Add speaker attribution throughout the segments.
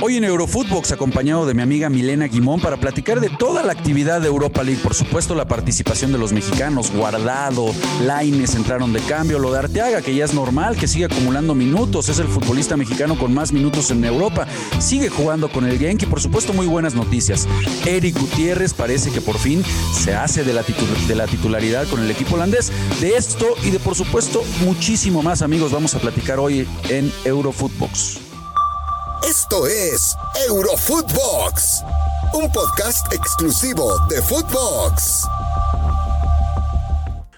Speaker 1: Hoy en Eurofootbox acompañado de mi amiga Milena Guimón para platicar de toda la actividad de Europa League, por supuesto la participación de los mexicanos, Guardado, Laines entraron de cambio, lo de Arteaga que ya es normal, que sigue acumulando minutos, es el futbolista mexicano con más minutos en Europa, sigue jugando con el Genk y por supuesto muy buenas noticias. Eric Gutiérrez parece que por fin se hace de la, de la titularidad con el equipo holandés. De esto y de por supuesto muchísimo más amigos vamos a platicar hoy en Eurofootbox.
Speaker 2: Esto es Eurofootbox, un podcast exclusivo de Footbox.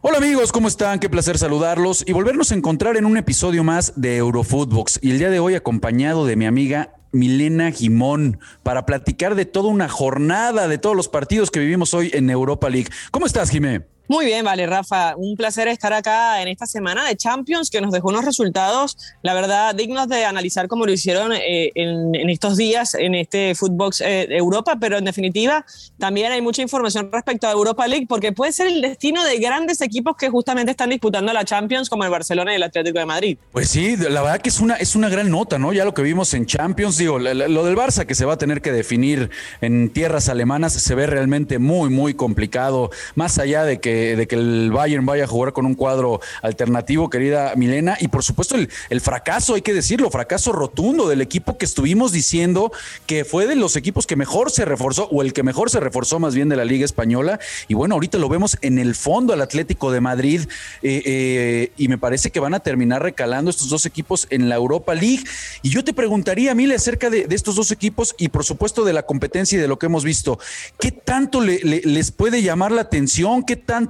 Speaker 1: Hola amigos, ¿cómo están? Qué placer saludarlos y volvernos a encontrar en un episodio más de Eurofootbox. Y el día de hoy acompañado de mi amiga Milena Gimón para platicar de toda una jornada de todos los partidos que vivimos hoy en Europa League. ¿Cómo estás, Jimé?
Speaker 3: Muy bien, vale, Rafa. Un placer estar acá en esta semana de Champions que nos dejó unos resultados, la verdad, dignos de analizar como lo hicieron eh, en, estos días en este Footbox eh, Europa, pero en definitiva también hay mucha información respecto a Europa League porque puede ser el destino de grandes equipos que justamente están disputando la Champions como el Barcelona y el Atlético de Madrid.
Speaker 1: Pues sí, la verdad que es una, es una gran nota, ¿no? Ya lo que vimos en Champions, digo, lo del Barça que se va a tener que definir en tierras alemanas se ve realmente muy, muy complicado, más allá de que de que el Bayern vaya a jugar con un cuadro alternativo, querida Milena. Y por supuesto, el, el fracaso, hay que decirlo, fracaso rotundo del equipo que estuvimos diciendo que fue de los equipos que mejor se reforzó, o el que mejor se reforzó más bien de la Liga Española. Y bueno, ahorita lo vemos en el fondo al Atlético de Madrid. Eh, eh, y me parece que van a terminar recalando estos dos equipos en la Europa League. Y yo te preguntaría, Mile, acerca de, estos dos equipos y por supuesto de la competencia y de lo que hemos visto. ¿Qué tanto les puede llamar la atención? ¿Qué tanto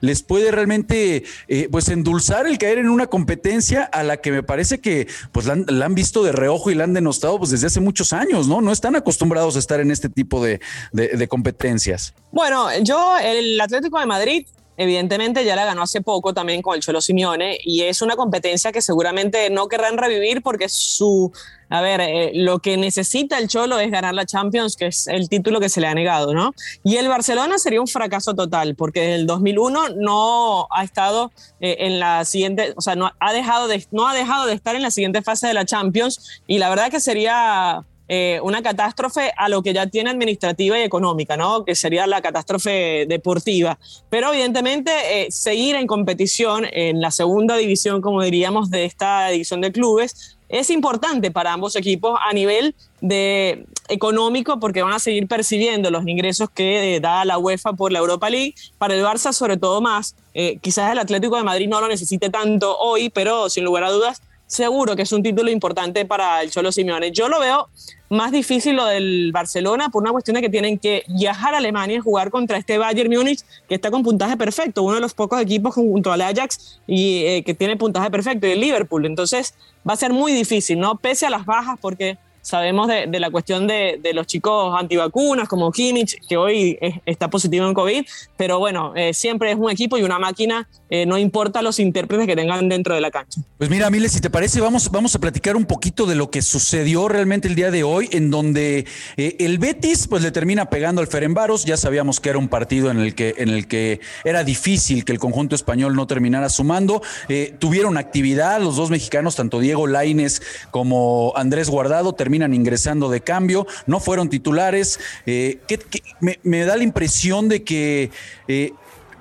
Speaker 1: les puede realmente eh, pues endulzar el caer en una competencia a la que me parece que pues la han, visto de reojo y la han denostado pues desde hace muchos años, ¿no? No están acostumbrados a estar en este tipo de, de competencias.
Speaker 3: Bueno, yo, el Atlético de Madrid evidentemente ya la ganó hace poco también con el Cholo Simeone y es una competencia que seguramente no querrán revivir porque su, a ver, eh, lo que necesita el Cholo es ganar la Champions, que es el título que se le ha negado, ¿no? Y el Barcelona sería un fracaso total porque desde el 2001 no ha estado eh, en la siguiente, o sea, no ha, dejado de, no ha dejado de estar en la siguiente fase de la Champions y la verdad que sería eh, una catástrofe a lo que ya tiene administrativa y económica, ¿no? Que sería la catástrofe deportiva. Pero evidentemente eh, seguir en competición en la segunda división, como diríamos, de esta división de clubes, es importante para ambos equipos a nivel de económico porque van a seguir percibiendo los ingresos que eh, da la UEFA por la Europa League. Para el Barça, sobre todo más, quizás el Atlético de Madrid no lo necesite tanto hoy, pero sin lugar a dudas seguro que es un título importante para el Cholo Simeone. Yo lo veo más difícil lo del Barcelona por una cuestión de que tienen que viajar a Alemania y jugar contra este Bayern Múnich que está con puntaje perfecto, uno de los pocos equipos junto al Ajax y eh, que tiene puntaje perfecto y el Liverpool. Entonces va a ser muy difícil, ¿no? Pese a las bajas porque Sabemos de, la cuestión de, los chicos antivacunas como Kimmich, que hoy está positivo en COVID, pero bueno, eh, siempre es un equipo y una máquina, eh, no importa los intérpretes que tengan dentro de la cancha.
Speaker 1: Pues mira, Miles, si te parece, vamos, vamos a platicar un poquito de lo que sucedió realmente el día de hoy, en donde eh, el Betis pues le termina pegando al Ferenbaros, ya sabíamos que era un partido en el que, en el que era difícil que el conjunto español no terminara sumando, tuvieron actividad los dos mexicanos, tanto Diego Laines como Andrés Guardado, terminaron ingresando de cambio, no fueron titulares. Eh, me, da la impresión de que eh,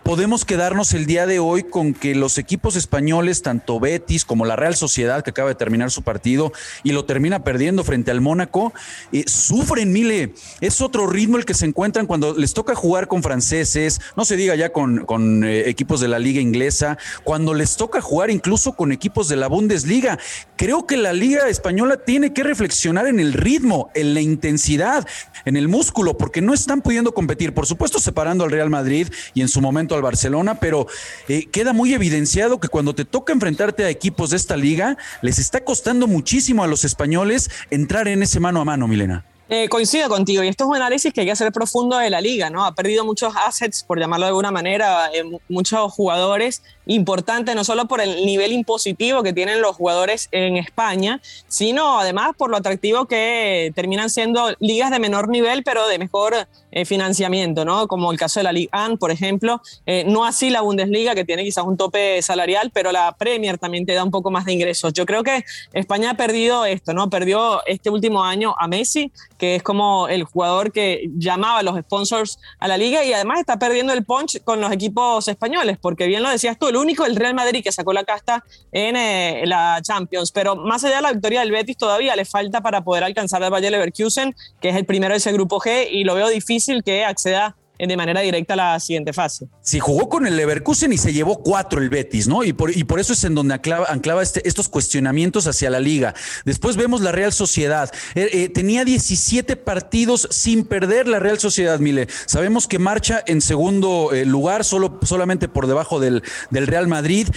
Speaker 1: podemos quedarnos el día de hoy con que los equipos españoles, tanto Betis como la Real Sociedad, que acaba de terminar su partido y lo termina perdiendo frente al Mónaco, eh, sufren, Mile. Es otro ritmo el que se encuentran cuando les toca jugar con franceses, no se diga ya con, eh, equipos de la liga inglesa, cuando les toca jugar incluso con equipos de la Bundesliga. Creo que la liga española tiene que reflexionar en el ritmo, en la intensidad, en el músculo, porque no están pudiendo competir, por supuesto separando al Real Madrid y en su momento al Barcelona, pero eh, queda muy evidenciado que cuando te toca enfrentarte a equipos de esta liga, les está costando muchísimo a los españoles entrar en ese mano a mano, Milena.
Speaker 3: Eh, coincido contigo, y esto es un análisis que hay que hacer profundo de la liga, ¿no? Ha perdido muchos assets, por llamarlo de alguna manera, eh, muchos jugadores importantes, no solo por el nivel impositivo que tienen los jugadores en España, sino además por lo atractivo que terminan siendo ligas de menor nivel, pero de mejor eh, financiamiento, ¿no? Como el caso de la Liga AN, por ejemplo, no así la Bundesliga, que tiene quizás un tope salarial, pero la Premier también te da un poco más de ingresos. Yo creo que España ha perdido esto, ¿no? Perdió este último año a Messi, que es como el jugador que llamaba a los sponsors a la liga y además está perdiendo el punch con los equipos españoles, porque bien lo decías tú, el único el Real Madrid que sacó la casta en eh, la Champions, pero más allá de la victoria del Betis todavía le falta para poder alcanzar al Bayer Leverkusen, que es el primero de ese grupo G y lo veo difícil que acceda de manera directa la siguiente fase.
Speaker 1: Sí, jugó con el Leverkusen y se llevó cuatro el Betis, ¿no? Y por, y por eso es en donde anclava este, estos cuestionamientos hacia la liga. Después vemos la Real Sociedad. Eh, eh, tenía 17 partidos sin perder la Real Sociedad, Mile. Sabemos que marcha en segundo eh, lugar, solo, solamente por debajo del, del Real Madrid.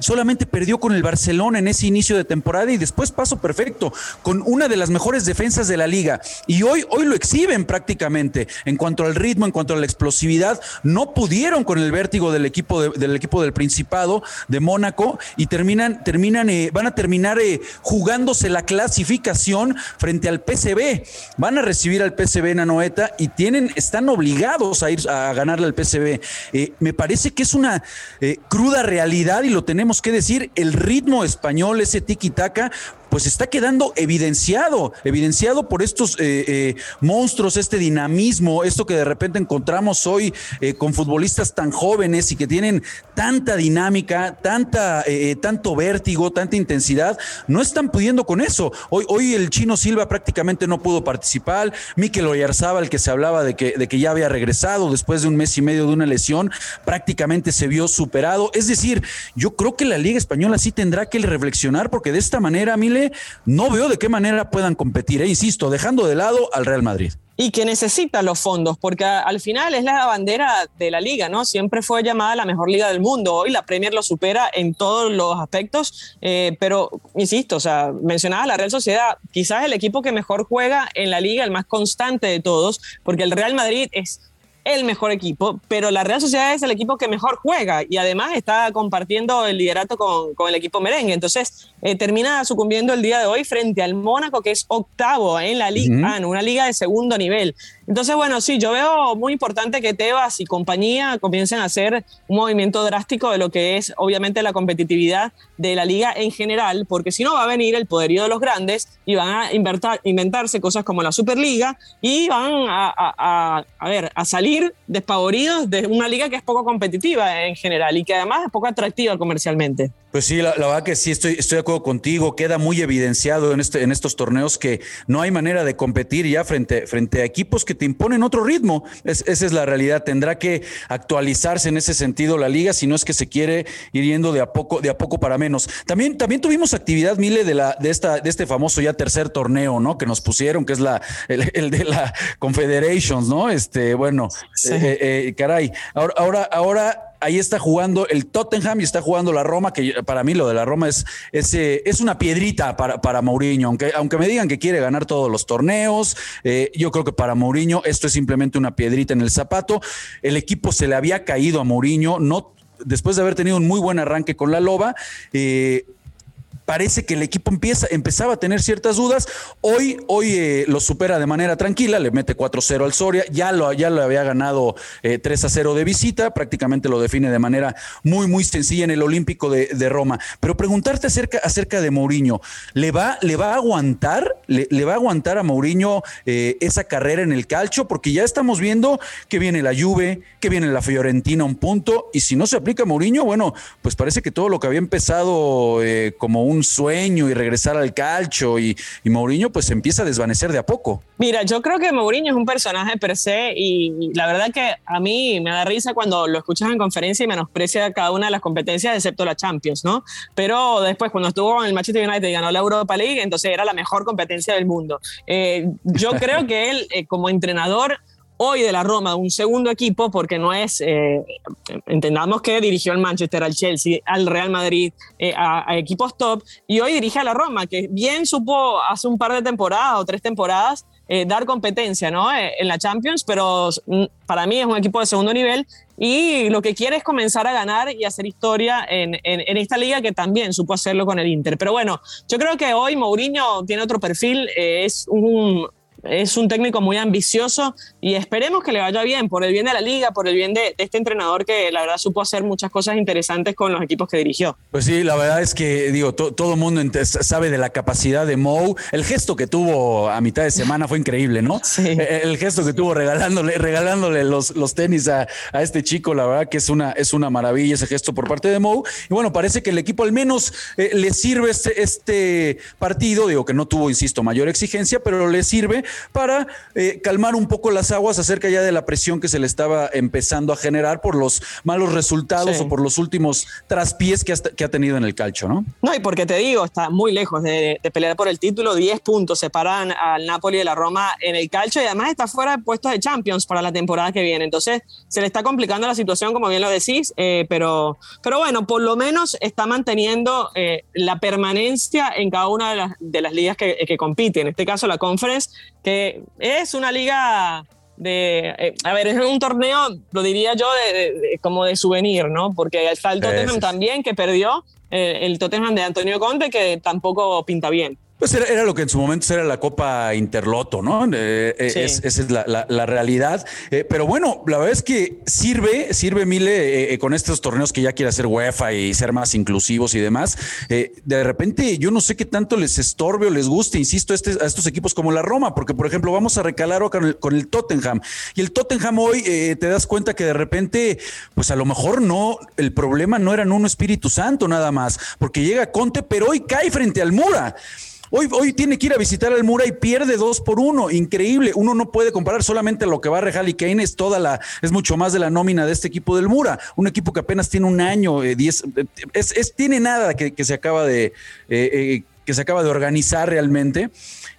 Speaker 1: solamente perdió con el Barcelona en ese inicio de temporada y después paso perfecto, con una de las mejores defensas de la liga. Y hoy, hoy lo exhiben prácticamente en cuanto al ritmo, en cuanto la explosividad, no pudieron con el vértigo del equipo, del, equipo del Principado de Mónaco y terminan, terminan eh, van a terminar eh, jugándose la clasificación frente al PCB. Van a recibir al PCB en Anoeta y tienen, están obligados a ir a ganarle al PCB. Eh, me parece que es una cruda realidad y lo tenemos que decir, el ritmo español, ese tiki-taka, pues está quedando evidenciado, evidenciado por estos eh, eh, monstruos, este dinamismo, esto que de repente encontramos hoy eh, con futbolistas tan jóvenes y que tienen tanta dinámica, tanta, tanto vértigo, tanta intensidad, no están pudiendo con eso. Hoy, hoy el chino Silva prácticamente no pudo participar, Mikel el que se hablaba de que, de que ya había regresado después de un mes y medio de una lesión, prácticamente se vio superado. Es decir, yo creo que la Liga Española sí tendrá que reflexionar porque de esta manera, Mile, no veo de qué manera puedan competir, e insisto, dejando de lado al Real Madrid.
Speaker 3: Y que necesita los fondos, porque al final es la bandera de la liga, ¿no? Siempre fue llamada la mejor liga del mundo. Hoy la Premier lo supera en todos los aspectos, eh, pero insisto, o sea, mencionaba la Real Sociedad, quizás el equipo que mejor juega en la liga, el más constante de todos, porque el Real Madrid es el mejor equipo, pero la Real Sociedad es el equipo que mejor juega y además está compartiendo el liderato con, con el equipo merengue. Entonces, eh, termina sucumbiendo el día de hoy frente al Mónaco, que es octavo en la Liga, una liga de segundo nivel. Entonces, bueno, sí, yo veo muy importante que Tebas y compañía comiencen a hacer un movimiento drástico de lo que es, obviamente, la competitividad de la liga en general, porque si no va a venir el poderío de los grandes y van a inventarse cosas como la Superliga y van a, ver, a salir despavoridos de una liga que es poco competitiva en general y que además es poco atractiva comercialmente.
Speaker 1: Pues sí, la, verdad que sí, estoy, estoy de acuerdo contigo. Queda muy evidenciado en, este, en estos torneos que no hay manera de competir ya frente, frente a equipos que te imponen otro ritmo. esa es la realidad. Tendrá que actualizarse en ese sentido la liga, si no es que se quiere ir yendo de a poco, de a poco para menos. También, también tuvimos actividad, Mile, de, la, de, esta, de este famoso ya tercer torneo, ¿no? Que nos pusieron, que es la, el, de la Confederations, ¿no? Este, bueno, eh, eh, eh, caray. Ahora, ahora, ahora ahí está jugando el Tottenham y está jugando la Roma, que para mí lo de la Roma es, es, eh, es una piedrita para, para Mourinho, aunque, aunque me digan que quiere ganar todos los torneos, eh, yo creo que para Mourinho esto es simplemente una piedrita en el zapato. El equipo se le había caído a Mourinho, no después de haber tenido un muy buen arranque con la Loba. Eh, parece que el equipo empieza, empezaba a tener ciertas dudas. Hoy, hoy eh, lo supera de manera tranquila, le mete 4-0 al Soria, ya lo, ya lo había ganado 3-0 eh, de visita, prácticamente lo define de manera muy, muy sencilla en el Olímpico de, Roma. Pero preguntarte acerca, acerca de Mourinho, ¿le va, le va a aguantar? ¿Le, va a aguantar a Mourinho eh, esa carrera en el calcio? Porque ya estamos viendo que viene la Juve, que viene la Fiorentina un punto, y si no se aplica Mourinho, bueno, pues parece que todo lo que había empezado como un un sueño y regresar al calcho y, y Mourinho pues empieza a desvanecer de a poco.
Speaker 3: Mira, yo creo que Mourinho es un personaje per se y, la verdad que a mí me da risa cuando lo escuchas en conferencia y menosprecia cada una de las competencias excepto la Champions, ¿no? Pero después cuando estuvo en el Manchester United y ganó la Europa League, entonces era la mejor competencia del mundo. Eh, yo creo que él eh, como entrenador hoy de la Roma, un segundo equipo, porque no es, eh, entendamos que dirigió al Manchester, al Chelsea, al Real Madrid, eh, a, equipos top, y hoy dirige a la Roma, que bien supo hace un par de temporadas o tres temporadas eh, dar competencia ¿no? Eh, en la Champions, pero para mí es un equipo de segundo nivel y lo que quiere es comenzar a ganar y hacer historia en, en, esta liga que también supo hacerlo con el Inter. Pero bueno, yo creo que hoy Mourinho tiene otro perfil, es un, es un técnico muy ambicioso y esperemos que le vaya bien, por el bien de la liga, por el bien de, este entrenador que la verdad supo hacer muchas cosas interesantes con los equipos que dirigió.
Speaker 1: Pues sí, la verdad es que digo, todo el mundo sabe de la capacidad de Mou. El gesto que tuvo a mitad de semana fue increíble, ¿no? Sí. E, el gesto que tuvo regalándole, regalándole los, los tenis a, este chico, la verdad que es una, es una maravilla ese gesto por parte de Mou. Y bueno, parece que el equipo al menos eh, le sirve este, este partido, digo que no tuvo, insisto, mayor exigencia, pero le sirve para eh, calmar un poco las aguas acerca ya de la presión que se le estaba empezando a generar por los malos resultados o por los últimos traspiés que, que ha tenido en el calcio, ¿no?
Speaker 3: No, y porque te digo, está muy lejos de, pelear por el título, 10 puntos separan al Napoli de la Roma en el calcio y además está fuera de puestos de Champions para la temporada que viene. Entonces se le está complicando la situación, como bien lo decís, eh, pero, pero bueno, por lo menos está manteniendo eh, la permanencia en cada una de las, de las ligas que, que compite. En este caso, la Conference, que es una liga de, eh, a ver, es un torneo, lo diría yo, de, como de souvenir, ¿no? Porque está el Tottenham también que perdió, eh, el Tottenham de Antonio Conte que tampoco pinta bien.
Speaker 1: Pues era, lo que en su momento era la Copa Interloto, ¿no? Eh, eh, esa es la, realidad. Eh, pero bueno, la verdad es que sirve, sirve Mile con estos torneos que ya quiere hacer UEFA y ser más inclusivos y demás. de repente, yo no sé qué tanto les estorbe o les guste, insisto, este, a estos equipos como la Roma, porque por ejemplo, vamos a recalar con el, con el Tottenham. Y el Tottenham hoy te das cuenta que de repente, pues a lo mejor no, el problema no era en un Espíritu Santo nada más, porque llega Conte, pero hoy cae frente al Mura. Hoy, hoy tiene que ir a visitar al Mura y pierde dos por uno. Increíble. Uno no puede comparar solamente lo que va a Harry Kane, es toda la, es mucho más de la nómina de este equipo del Mura. Un equipo que apenas tiene un año, eh, diez, eh, es, tiene nada que, se acaba de, eh, que se acaba de organizar realmente.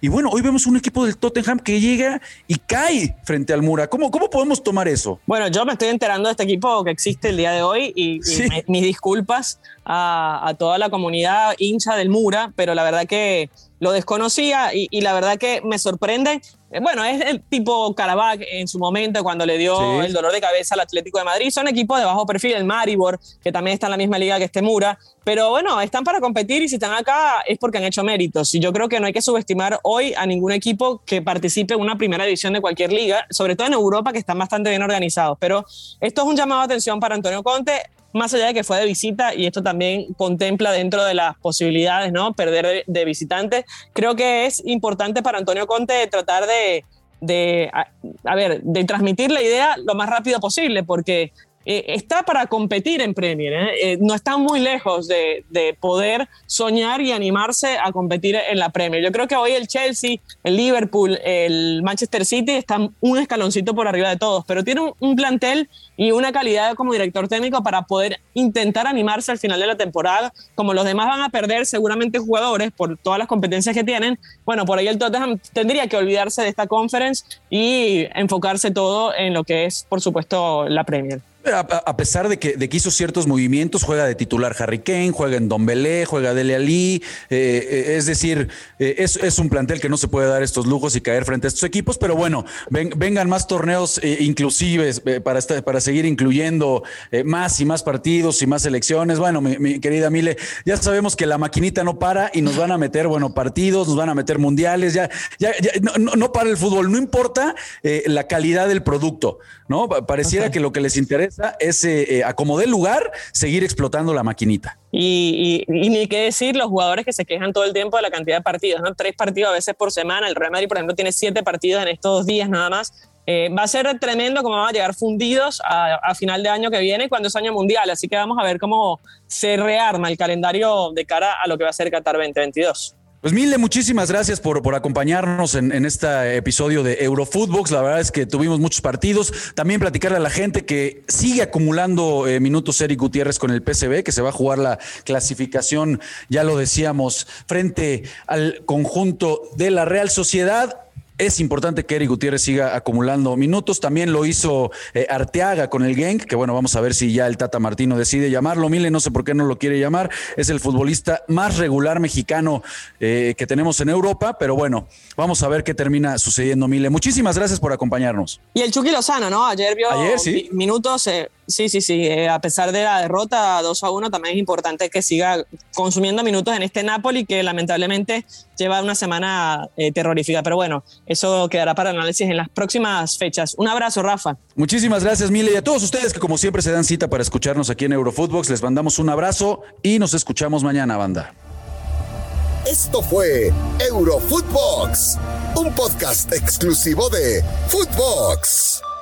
Speaker 1: Y bueno, hoy vemos un equipo del Tottenham que llega y cae frente al Mura. ¿Cómo, cómo podemos tomar eso?
Speaker 3: Bueno, yo me estoy enterando de este equipo que existe el día de hoy y, mis disculpas a, a, toda la comunidad hincha del Mura, pero la verdad que lo desconocía y, la verdad que me sorprende. Eh, bueno, es el tipo Caravac en su momento cuando le dio el dolor de cabeza al Atlético de Madrid. Son equipos de bajo perfil, el Maribor, que también está en la misma liga que este Mura. Pero bueno, están para competir y si están acá es porque han hecho méritos. Y yo creo que no hay que subestimar hoy a ningún equipo que participe en una primera división de cualquier liga, sobre todo en Europa, que están bastante bien organizados. Pero esto es un llamado de atención para Antonio Conte más allá de que fue de visita, y esto también contempla dentro de las posibilidades, ¿no? Perder de, visitante, creo que es importante para Antonio Conte tratar de, de a, ver, de transmitir la idea lo más rápido posible, porque eh, está para competir en Premier, ¿eh? Eh, no está muy lejos de, de, poder soñar y animarse a competir en la Premier. Yo creo que hoy el Chelsea, el Liverpool, el Manchester City están un escaloncito por arriba de todos, pero tiene un, plantel y una calidad como director técnico para poder intentar animarse al final de la temporada. Como los demás van a perder seguramente jugadores por todas las competencias que tienen, bueno, por ahí el Tottenham tendría que olvidarse de esta conference y enfocarse todo en lo que es, por supuesto, la Premier.
Speaker 1: A, pesar de que, de que, hizo ciertos movimientos, juega de titular Harry Kane, juega en Don Belé, juega Dele Ali. Eh, eh, es decir, eh, es, un plantel que no se puede dar estos lujos y caer frente a estos equipos. Pero bueno, vengan más torneos inclusives para, para seguir incluyendo más y más partidos y más elecciones. Bueno, mi, querida Mile, ya sabemos que la maquinita no para y nos van a meter, bueno, partidos, nos van a meter mundiales. Ya, ya, no, no, para el fútbol, no importa la calidad del producto, ¿no? Pareciera que lo que les interesa ese eh, acomodé el lugar, seguir explotando la maquinita.
Speaker 3: Y, ni qué decir los jugadores que se quejan todo el tiempo de la cantidad de partidos, ¿no? Tres partidos a veces por semana. El Real Madrid, por ejemplo, tiene siete partidos en estos dos días nada más. Eh, va a ser tremendo cómo van a llegar fundidos a, a, final de año que viene cuando es año mundial. Así que vamos a ver cómo se rearma el calendario de cara a lo que va a ser Qatar 2022.
Speaker 1: Pues Mile, muchísimas gracias por, por acompañarnos en, este episodio de Eurofootbox. La verdad es que tuvimos muchos partidos. También platicarle a la gente que sigue acumulando eh, minutos Eric Gutiérrez con el PCB, que se va a jugar la clasificación, ya lo decíamos, frente al conjunto de la Real Sociedad. Es importante que Eric Gutiérrez siga acumulando minutos. También lo hizo eh, Arteaga con el Genk, que bueno, vamos a ver si ya el Tata Martino decide llamarlo. Mile, no sé por qué no lo quiere llamar. Es el futbolista más regular mexicano eh, que tenemos en Europa, pero bueno, vamos a ver qué termina sucediendo, Mile. Muchísimas gracias por acompañarnos.
Speaker 3: Y el Chucky Lozano, ¿no? Ayer vio
Speaker 1: Ayer, sí.
Speaker 3: minutos. Eh, sí, sí, sí. a pesar de la derrota 2 a 1, también es importante que siga consumiendo minutos en este Napoli que lamentablemente lleva una semana terrorífica. Pero bueno, eso quedará para análisis en las próximas fechas. Un abrazo, Rafa.
Speaker 1: Muchísimas gracias, Mile. Y a todos ustedes que como siempre se dan cita para escucharnos aquí en Eurofootbox, les mandamos un abrazo y nos escuchamos mañana, banda.
Speaker 2: Esto fue Eurofootbox, un podcast exclusivo de Footbox.